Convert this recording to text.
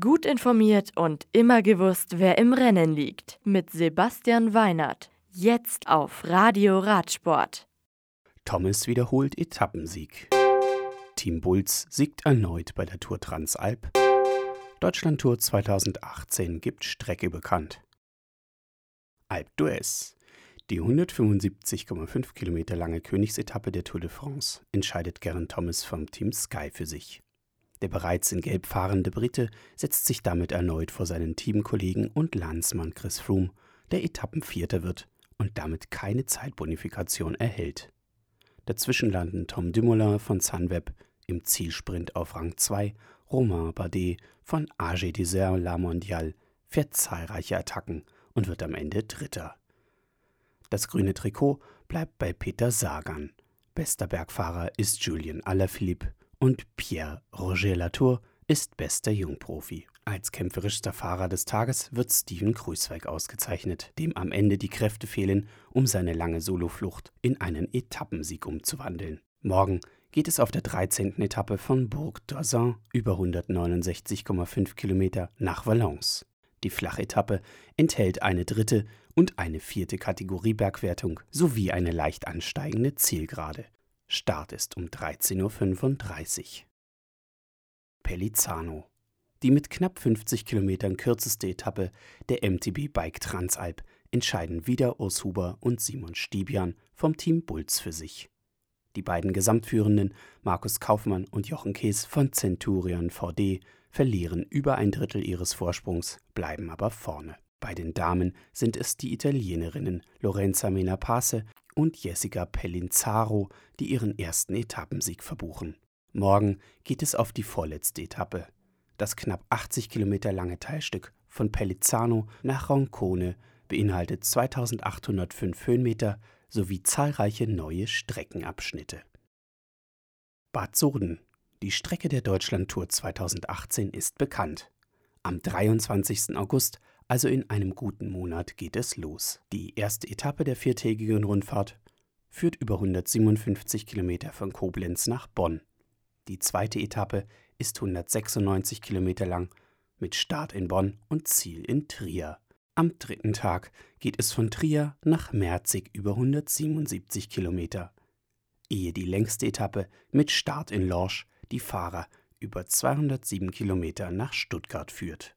Gut informiert und immer gewusst, wer im Rennen liegt. Mit Sebastian Weinert. Jetzt auf Radio Radsport. Thomas wiederholt Etappensieg. Team Bulls siegt erneut bei der Tour Transalp. Deutschland Tour 2018 gibt Strecke bekannt. Alpe d'Huez. Die 175,5 Kilometer lange Königsetappe der Tour de France entscheidet Geraint Thomas vom Team Sky für sich. Der bereits in Gelb fahrende Brite setzt sich damit erneut vor seinen Teamkollegen und Landsmann Chris Froome, der Etappenvierter wird und damit keine Zeitbonifikation erhält. Dazwischen landen Tom Dumoulin von Sunweb im Zielsprint auf Rang 2, Romain Bardet von AG Desert La Mondiale fährt zahlreiche Attacken und wird am Ende Dritter. Das grüne Trikot bleibt bei Peter Sagan. Bester Bergfahrer ist Julien Alaphilippe und Pierre Roger Latour ist bester Jungprofi. Als kämpferischster Fahrer des Tages wird Steven Kruiswijk ausgezeichnet, dem am Ende die Kräfte fehlen, um seine lange Soloflucht in einen Etappensieg umzuwandeln. Morgen geht es auf der 13. Etappe von Bourg d'Oisans über 169,5 Kilometer nach Valence. Die Flachetappe enthält eine dritte und eine vierte Kategoriebergwertung sowie eine leicht ansteigende Zielgerade. Start ist um 13.35 Uhr. Pellizzano. Die mit knapp 50 Kilometern kürzeste Etappe der MTB Bike Transalp entscheiden wieder Urs Huber und Simon Stibian vom Team Bulls für sich. Die beiden Gesamtführenden, Markus Kaufmann und Jochen Kees von Centurion VD, verlieren über ein Drittel ihres Vorsprungs, bleiben aber vorne. Bei den Damen sind es die Italienerinnen Lorenza Menapace und Jessica Pellinzaro, die ihren ersten Etappensieg verbuchen. Morgen geht es auf die vorletzte Etappe. Das knapp 80 Kilometer lange Teilstück von Pellizzano nach Roncone beinhaltet 2805 Höhenmeter sowie zahlreiche neue Streckenabschnitte. Bad Soden. Die Strecke der Deutschlandtour 2018 ist bekannt. Am 23. August also in einem guten Monat geht es los. Die erste Etappe der viertägigen Rundfahrt führt über 157 Kilometer von Koblenz nach Bonn. Die zweite Etappe ist 196 Kilometer lang mit Start in Bonn und Ziel in Trier. Am dritten Tag geht es von Trier nach Merzig über 177 Kilometer, ehe die längste Etappe mit Start in Lorsch die Fahrer über 207 Kilometer nach Stuttgart führt.